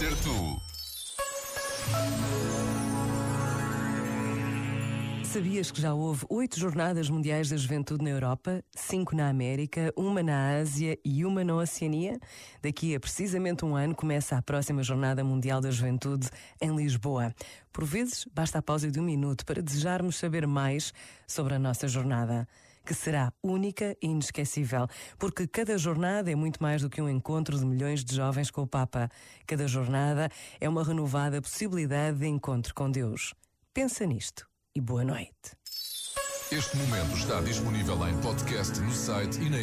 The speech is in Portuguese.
ser tu. Sabias que já houve oito Jornadas Mundiais da Juventude na Europa, cinco na América, uma na Ásia e uma na Oceania? Daqui a precisamente um ano começa a próxima Jornada Mundial da Juventude em Lisboa. Por vezes, basta a pausa de um minuto para desejarmos saber mais sobre a nossa jornada que será única e inesquecível, porque cada jornada é muito mais do que um encontro de milhões de jovens com o Papa. Cada jornada é uma renovada possibilidade de encontro com Deus. Pensa nisto e boa noite. Este momento está disponível em podcast no site e na.